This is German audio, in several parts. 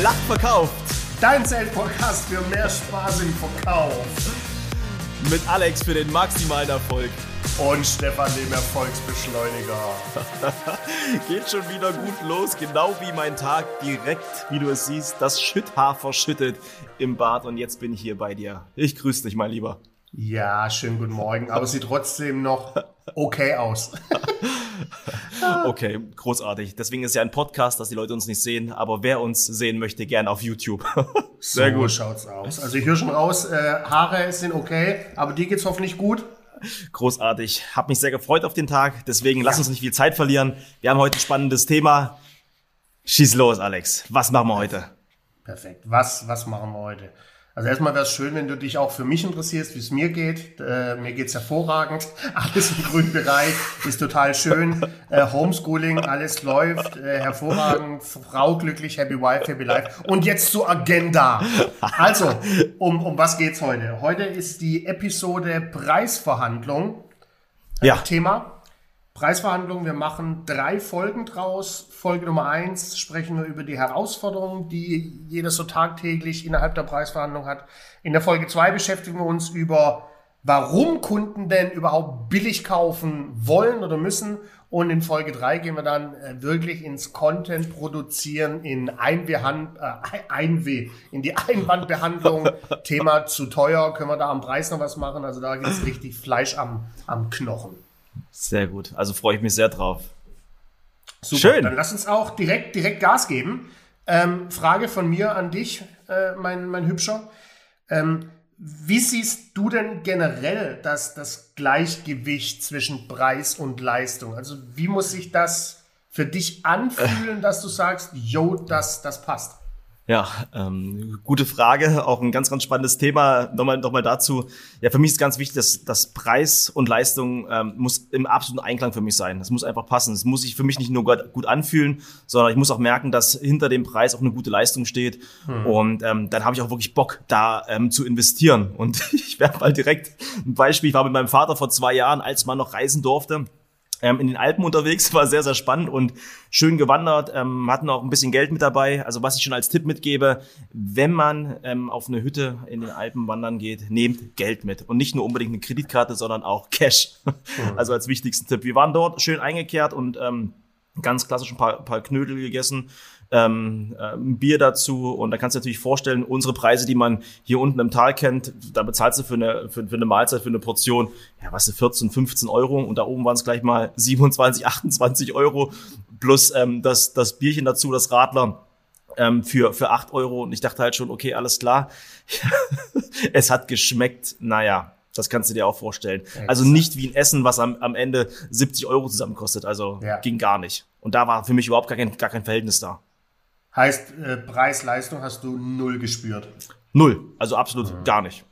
Wer lacht, verkauft. Dein Zelt-Podcast für mehr Spaß im Verkauf. Mit Alex für den maximalen Erfolg. Und Stefan, dem Erfolgsbeschleuniger. Geht schon wieder gut los, genau wie mein Tag. Direkt, wie du es siehst, das Schütthaar verschüttet im Bad. Und jetzt bin ich hier bei dir. Ich grüße dich, mein Lieber. Ja, schönen guten Morgen. Aber sieht trotzdem noch okay aus. okay, großartig. Deswegen ist ja ein Podcast, dass die Leute uns nicht sehen. Aber wer uns sehen möchte, gern auf YouTube. Sehr so gut. schaut's aus. Also ich höre schon raus, äh, Haare sind okay, aber dir geht's hoffentlich gut. Großartig. Hab mich sehr gefreut auf den Tag. Deswegen ja. lass uns nicht viel Zeit verlieren. Wir haben heute ein spannendes Thema. Schieß los, Alex. Was machen wir heute? Perfekt. Was, was machen wir heute? Also erstmal wäre es schön, wenn du dich auch für mich interessierst, wie es mir geht. Äh, mir geht's hervorragend. Alles im grünen Bereich ist total schön. Äh, Homeschooling, alles läuft äh, hervorragend. Frau glücklich, happy wife, happy life. Und jetzt zur Agenda. Also, um, um was geht's heute? Heute ist die Episode Preisverhandlung. Äh, ja. Thema. Preisverhandlungen. Wir machen drei Folgen draus. Folge Nummer eins sprechen wir über die Herausforderungen, die jeder so tagtäglich innerhalb der Preisverhandlung hat. In der Folge zwei beschäftigen wir uns über, warum Kunden denn überhaupt billig kaufen wollen oder müssen. Und in Folge drei gehen wir dann äh, wirklich ins Content produzieren, in Einwehhand, äh, Einweh, in die Einwandbehandlung. Thema zu teuer, können wir da am Preis noch was machen? Also da gibt es richtig Fleisch am, am Knochen. Sehr gut. Also freue ich mich sehr drauf. Super. Schön. Dann lass uns auch direkt, direkt Gas geben. Ähm, Frage von mir an dich, äh, mein, mein Hübscher. Ähm, wie siehst du denn generell das, das Gleichgewicht zwischen Preis und Leistung? Also wie muss sich das für dich anfühlen, dass du sagst, yo, das, das passt? Ja, ähm, gute Frage, auch ein ganz, ganz spannendes Thema. Nochmal, nochmal dazu. Ja, für mich ist ganz wichtig, dass, dass Preis und Leistung ähm, muss im absoluten Einklang für mich sein. Das muss einfach passen. Es muss sich für mich nicht nur gut, anfühlen, sondern ich muss auch merken, dass hinter dem Preis auch eine gute Leistung steht. Hm. Und ähm, dann habe ich auch wirklich Bock, da ähm, zu investieren. Und ich werde mal direkt ein Beispiel. Ich war mit meinem Vater vor zwei Jahren, als man noch reisen durfte ähm, in den Alpen unterwegs, war sehr, sehr spannend und schön gewandert, ähm, hatten auch ein bisschen Geld mit dabei. Also was ich schon als Tipp mitgebe, wenn man ähm, auf eine Hütte in den Alpen wandern geht, nehmt Geld mit. Und nicht nur unbedingt eine Kreditkarte, sondern auch Cash. Mhm. Also als wichtigsten Tipp. Wir waren dort schön eingekehrt und ähm, ganz klassisch ein paar, paar Knödel gegessen ähm, äh, ein Bier dazu und da kannst du natürlich vorstellen, unsere Preise, die man hier unten im Tal kennt, da bezahlst du für eine, für, für eine Mahlzeit, für eine Portion, ja, was du, 14, 15 Euro und da oben waren es gleich mal 27, 28 Euro plus ähm, das, das Bierchen dazu, das Radler ähm, für, für 8 Euro und ich dachte halt schon, okay, alles klar, es hat geschmeckt, naja, das kannst du dir auch vorstellen. Ja, also nicht wie ein Essen, was am, am Ende 70 Euro zusammen kostet. Also ja. ging gar nicht. Und da war für mich überhaupt gar kein, gar kein Verhältnis da. Heißt, äh, Preis-Leistung hast du null gespürt? Null, also absolut mhm. gar nicht.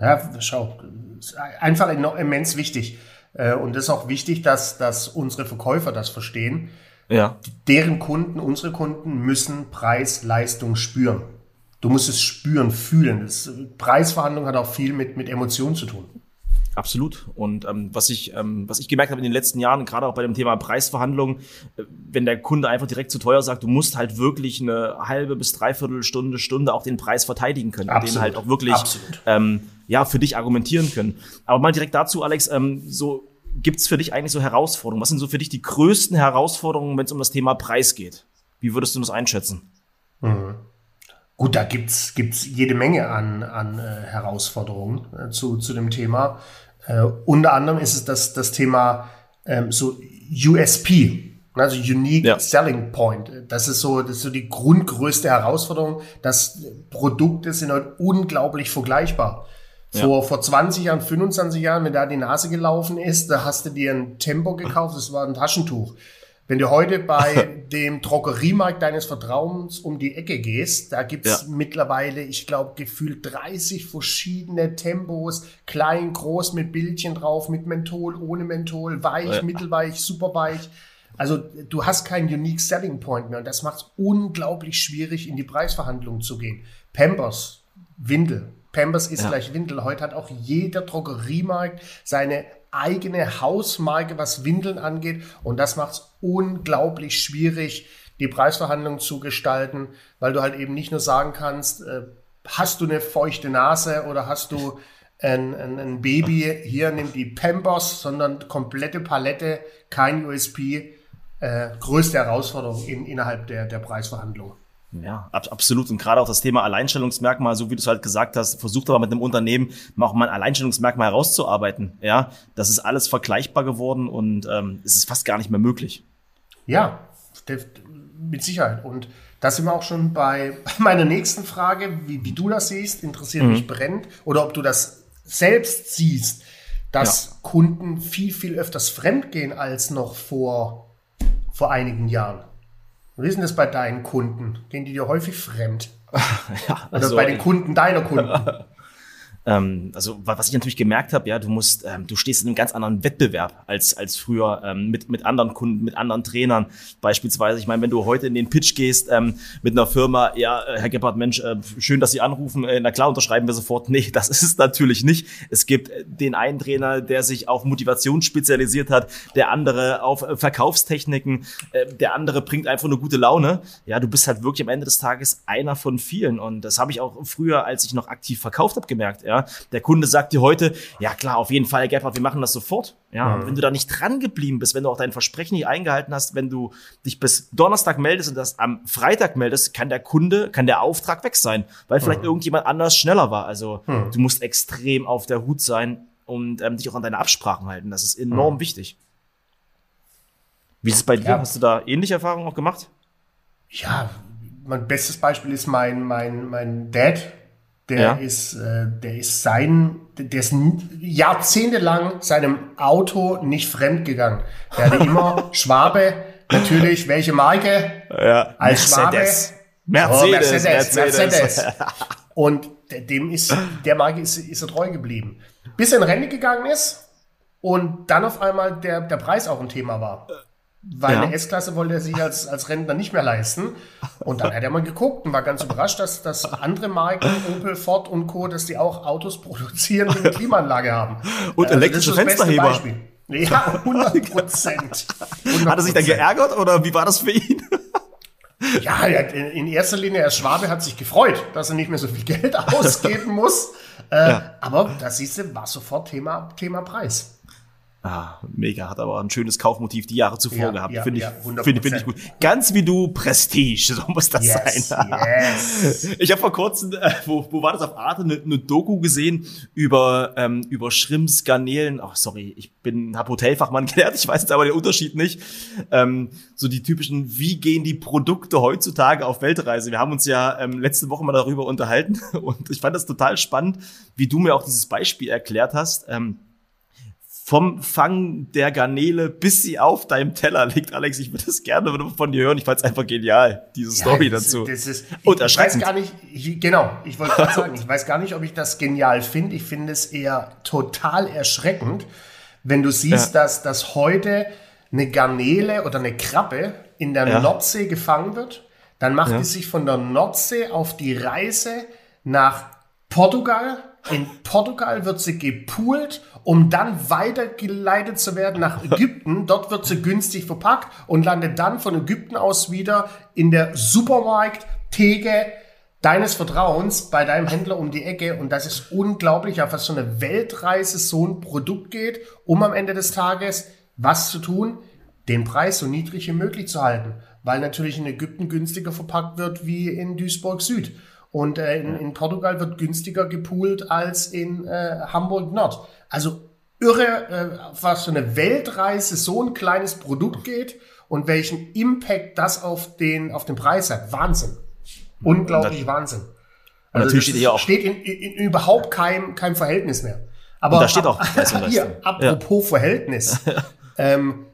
Ja, schau, einfach immens wichtig. Äh, und es ist auch wichtig, dass, dass unsere Verkäufer das verstehen. Ja. Deren Kunden, unsere Kunden müssen Preis-Leistung spüren. Du musst es spüren, fühlen. Das, Preisverhandlung hat auch viel mit, mit Emotionen zu tun. Absolut. Und ähm, was ich ähm, was ich gemerkt habe in den letzten Jahren, gerade auch bei dem Thema Preisverhandlungen, äh, wenn der Kunde einfach direkt zu teuer sagt, du musst halt wirklich eine halbe bis dreiviertel Stunde Stunde auch den Preis verteidigen können, Absolut. den halt auch wirklich ähm, ja für dich argumentieren können. Aber mal direkt dazu, Alex, ähm, so gibt's für dich eigentlich so Herausforderungen? Was sind so für dich die größten Herausforderungen, wenn es um das Thema Preis geht? Wie würdest du das einschätzen? Mhm. Gut, da gibt's gibt's jede Menge an, an äh, Herausforderungen äh, zu, zu dem Thema. Äh, unter anderem ist es das, das Thema ähm, so USP, also Unique ja. Selling Point. Das ist so, das ist so die grundgrößte Herausforderung. dass Produkte sind heute unglaublich vergleichbar. Vor, ja. vor 20 Jahren, 25 Jahren, wenn da die Nase gelaufen ist, da hast du dir ein Tempo gekauft, das war ein Taschentuch. Wenn du heute bei dem Drogeriemarkt deines Vertrauens um die Ecke gehst, da gibt's ja. mittlerweile, ich glaube, gefühlt 30 verschiedene Tempos, klein, groß, mit Bildchen drauf, mit Menthol, ohne Menthol, weich, ja. mittelweich, superweich. Also du hast keinen Unique Selling Point mehr und das macht es unglaublich schwierig, in die Preisverhandlungen zu gehen. Pampers, Windel, Pampers ist ja. gleich Windel. Heute hat auch jeder Drogeriemarkt seine eigene Hausmarke, was Windeln angeht. Und das macht es unglaublich schwierig, die Preisverhandlung zu gestalten, weil du halt eben nicht nur sagen kannst, äh, hast du eine feuchte Nase oder hast du ein, ein, ein Baby, hier nimm die Pampers, sondern komplette Palette, kein USP, äh, größte Herausforderung in, innerhalb der, der Preisverhandlung. Ja, ab, absolut. Und gerade auch das Thema Alleinstellungsmerkmal, so wie du es halt gesagt hast, versucht aber mit einem Unternehmen auch mal ein Alleinstellungsmerkmal herauszuarbeiten. Ja, das ist alles vergleichbar geworden und ähm, es ist fast gar nicht mehr möglich. Ja, mit Sicherheit. Und da sind wir auch schon bei meiner nächsten Frage, wie, wie du das siehst, interessiert mhm. mich brennend. Oder ob du das selbst siehst, dass ja. Kunden viel, viel öfters fremdgehen als noch vor, vor einigen Jahren. Wie ist denn das bei deinen Kunden? Gehen die dir häufig fremd? ja, also Oder bei den Kunden deiner Kunden? Ähm, also was ich natürlich gemerkt habe, ja, du musst, ähm, du stehst in einem ganz anderen Wettbewerb als als früher ähm, mit mit anderen Kunden, mit anderen Trainern beispielsweise. Ich meine, wenn du heute in den Pitch gehst ähm, mit einer Firma, ja, äh, Herr Gebhardt, Mensch, äh, schön, dass Sie anrufen. Äh, na klar, unterschreiben wir sofort. Nee, das ist es natürlich nicht. Es gibt den einen Trainer, der sich auf Motivation spezialisiert hat, der andere auf äh, Verkaufstechniken, äh, der andere bringt einfach eine gute Laune. Ja, du bist halt wirklich am Ende des Tages einer von vielen und das habe ich auch früher, als ich noch aktiv verkauft habe, gemerkt. Ja, der Kunde sagt dir heute, ja klar, auf jeden Fall, Gebhardt, wir machen das sofort. Ja, mhm. wenn du da nicht dran geblieben bist, wenn du auch dein Versprechen nicht eingehalten hast, wenn du dich bis Donnerstag meldest und das am Freitag meldest, kann der Kunde, kann der Auftrag weg sein, weil vielleicht mhm. irgendjemand anders schneller war. Also mhm. du musst extrem auf der Hut sein und ähm, dich auch an deine Absprachen halten. Das ist enorm mhm. wichtig. Wie ist es bei dir? Ja. Hast du da ähnliche Erfahrungen auch gemacht? Ja, mein bestes Beispiel ist mein, mein, mein Dad, der ja. ist, äh, der ist sein, der ist jahrzehntelang seinem Auto nicht fremd gegangen. Der hatte immer Schwabe, natürlich, welche Marke? Ja. Als Mercedes. Schwabe. Mercedes, oh, Mercedes, Mercedes. Mercedes. Und dem ist, der Marke ist, ist er treu geblieben. Bis er in Rente gegangen ist und dann auf einmal der, der Preis auch ein Thema war. Weil ja. eine S-Klasse wollte er sich als, als Rentner nicht mehr leisten. Und dann hat er mal geguckt und war ganz überrascht, dass, dass andere Marken, Opel, Ford und Co., dass die auch Autos produzieren, die eine Klimaanlage haben. Und also elektrische Fensterheber. Ja, 100 Prozent. Hat er sich dann geärgert oder wie war das für ihn? Ja, in erster Linie, er Schwabe hat sich gefreut, dass er nicht mehr so viel Geld ausgeben muss. Äh, ja. Aber da siehst du, war sofort Thema, Thema Preis. Ah, mega, hat aber ein schönes Kaufmotiv die Jahre zuvor ja, gehabt. Ja, finde ich, ja, finde, finde ich gut. Ganz wie du Prestige, so muss das yes, sein. Yes. Ich habe vor kurzem, äh, wo, wo war das auf Arte, eine, eine Doku gesehen über ähm, über Shrimps, Garnelen. Ach, sorry, ich bin hab Hotelfachmann gelernt, ich weiß jetzt aber den Unterschied nicht. Ähm, so die typischen, wie gehen die Produkte heutzutage auf Weltreise? Wir haben uns ja ähm, letzte Woche mal darüber unterhalten und ich fand das total spannend, wie du mir auch dieses Beispiel erklärt hast. Ähm, vom Fang der Garnele, bis sie auf deinem Teller liegt. Alex, ich würde das gerne von dir hören. Ich fand es einfach genial, diese ja, Story das, dazu. Das ist, ich, Und. Ich weiß gar nicht, ich, genau, ich wollte gerade sagen, ich weiß gar nicht, ob ich das genial finde. Ich finde es eher total erschreckend, wenn du siehst, ja. dass, dass heute eine Garnele oder eine Krabbe in der ja. Nordsee gefangen wird. Dann macht ja. die sich von der Nordsee auf die Reise nach Portugal. In Portugal wird sie gepoolt um dann weitergeleitet zu werden nach Ägypten. Dort wird sie günstig verpackt und landet dann von Ägypten aus wieder in der Supermarkt, Theke deines Vertrauens bei deinem Händler um die Ecke. Und das ist unglaublich, auf was so eine Weltreise so ein Produkt geht, um am Ende des Tages was zu tun? Den Preis so niedrig wie möglich zu halten, weil natürlich in Ägypten günstiger verpackt wird wie in Duisburg Süd. Und äh, in, in, Portugal wird günstiger gepoolt als in äh, Hamburg Nord. Also irre, äh, was für eine Weltreise so ein kleines Produkt geht und welchen Impact das auf den, auf den Preis hat. Wahnsinn. Unglaublich Wahnsinn. Also natürlich steht hier auch. Steht in, in, in überhaupt keinem, keinem Verhältnis mehr. Aber und da steht auch hier, apropos ja. Verhältnis. ähm,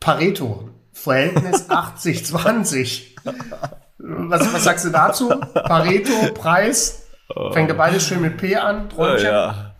Pareto, Verhältnis 80-20. Was, was sagst du dazu? Pareto, Preis. Fängt ja beides schön mit P an, Träumchen. Ja.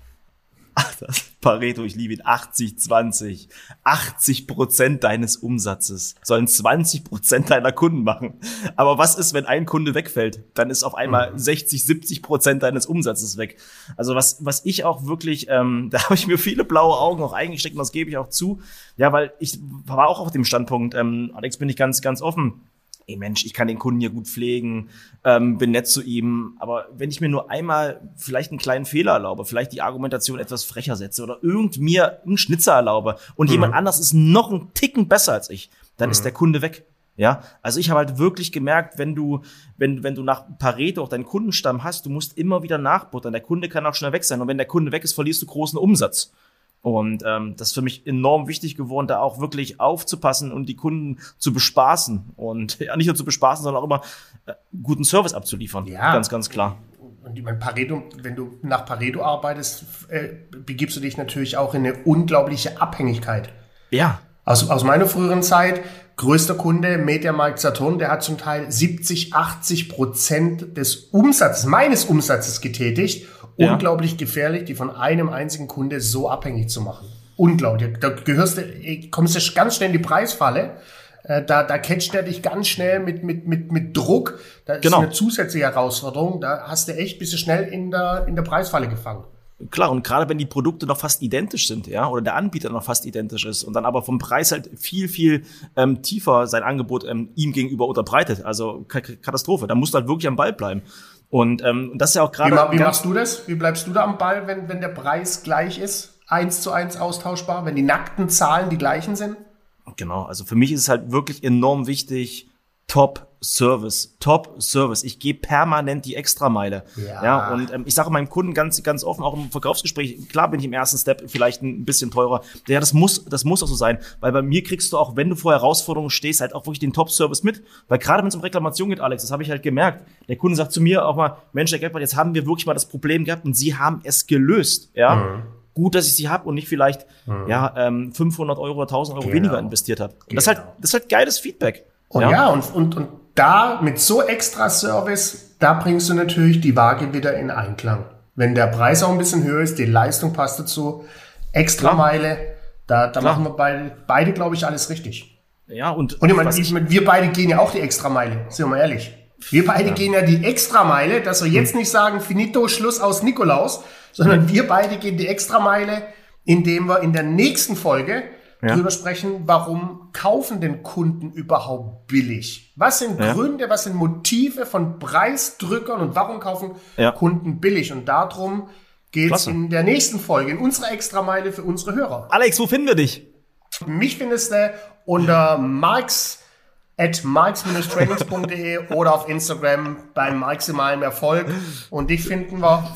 Ach, das Pareto, ich liebe ihn. 80, 20. 80 Prozent deines Umsatzes sollen 20 Prozent deiner Kunden machen. Aber was ist, wenn ein Kunde wegfällt? Dann ist auf einmal mhm. 60, 70 Prozent deines Umsatzes weg. Also was, was ich auch wirklich, ähm, da habe ich mir viele blaue Augen auch eingesteckt und das gebe ich auch zu. Ja, weil ich war auch auf dem Standpunkt, ähm, Alex, bin ich ganz, ganz offen ey Mensch, ich kann den Kunden hier gut pflegen, ähm, bin nett zu ihm. Aber wenn ich mir nur einmal vielleicht einen kleinen Fehler erlaube, vielleicht die Argumentation etwas frecher setze oder irgend mir einen Schnitzer erlaube und mhm. jemand anders ist noch einen Ticken besser als ich, dann mhm. ist der Kunde weg. Ja, also ich habe halt wirklich gemerkt, wenn du, wenn, wenn du nach Pareto auch deinen Kundenstamm hast, du musst immer wieder nachbuttern. Der Kunde kann auch schnell weg sein. Und wenn der Kunde weg ist, verlierst du großen Umsatz. Und ähm, das ist für mich enorm wichtig geworden, da auch wirklich aufzupassen und die Kunden zu bespaßen. Und ja, nicht nur zu bespaßen, sondern auch immer äh, guten Service abzuliefern. Ja. Ganz, ganz klar. Und ich meine, Pareto, wenn du nach Pareto arbeitest, äh, begibst du dich natürlich auch in eine unglaubliche Abhängigkeit. Ja. Aus, aus meiner früheren Zeit, größter Kunde, Mediamarkt Saturn, der hat zum Teil 70, 80 Prozent des Umsatzes, meines Umsatzes getätigt. Ja. Unglaublich gefährlich, die von einem einzigen Kunde so abhängig zu machen. Unglaublich. Da gehörst du, kommst du ganz schnell in die Preisfalle. Äh, da, da catcht er dich ganz schnell mit, mit, mit, mit Druck. Da ist genau. eine zusätzliche Herausforderung. Da hast du echt, bist du schnell in der, in der Preisfalle gefangen. Klar, und gerade wenn die Produkte noch fast identisch sind, ja, oder der Anbieter noch fast identisch ist und dann aber vom Preis halt viel, viel ähm, tiefer sein Angebot ähm, ihm gegenüber unterbreitet. Also Katastrophe. Da musst du halt wirklich am Ball bleiben. Und ähm, das ist ja auch gerade. Wie, wie machst du das? Wie bleibst du da am Ball, wenn, wenn der Preis gleich ist? Eins zu eins austauschbar, wenn die nackten Zahlen die gleichen sind? Genau, also für mich ist es halt wirklich enorm wichtig, Top Service, Top Service. Ich gehe permanent die Extrameile. Ja. ja und ähm, ich sage meinem Kunden ganz, ganz offen, auch im Verkaufsgespräch, klar bin ich im ersten Step vielleicht ein bisschen teurer. Ja, das muss, das muss auch so sein, weil bei mir kriegst du auch, wenn du vor Herausforderungen stehst, halt auch wirklich den Top Service mit. Weil gerade wenn es um Reklamation geht, Alex, das habe ich halt gemerkt. Der Kunde sagt zu mir auch mal, Mensch, Herr Geldbart, jetzt haben wir wirklich mal das Problem gehabt und Sie haben es gelöst. Ja. Mhm gut, dass ich sie habe und nicht vielleicht mhm. ja ähm, 500 Euro oder 1000 Euro genau. weniger investiert habe. Genau. Das ist halt das ist halt geiles Feedback. Und ja, ja und, und, und da mit so extra Service, da bringst du natürlich die Waage wieder in Einklang. Wenn der Preis auch ein bisschen höher ist, die Leistung passt dazu, extra Meile, da, da machen wir beide, beide glaube ich, alles richtig. Ja, und, und ich meine, ich, wir beide gehen ja auch die extra Meile, sind wir mal ehrlich. Wir beide ja. gehen ja die extra Meile, dass wir jetzt hm. nicht sagen, finito, Schluss aus Nikolaus, sondern wir beide gehen die extra Meile, indem wir in der nächsten Folge ja. drüber sprechen, warum kaufen denn Kunden überhaupt billig? Was sind ja. Gründe, was sind Motive von Preisdrückern und warum kaufen ja. Kunden billig? Und darum geht es in der nächsten Folge, in unserer Extrameile für unsere Hörer. Alex, wo finden wir dich? Mich findest du unter Marx at marx-trainings.de oder auf Instagram beim maximalen Erfolg. Und dich finden wir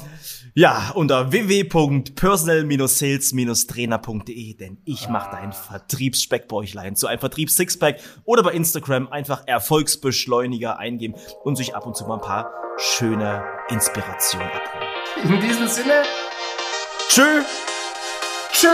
ja, unter www.personal-sales-trainer.de, denn ich mache dein Vertriebsspeckbäuchlein zu einem Vertriebs-Sixpack oder bei Instagram einfach Erfolgsbeschleuniger eingeben und sich ab und zu mal ein paar schöne Inspirationen abholen. In diesem Sinne, tschö, tschö.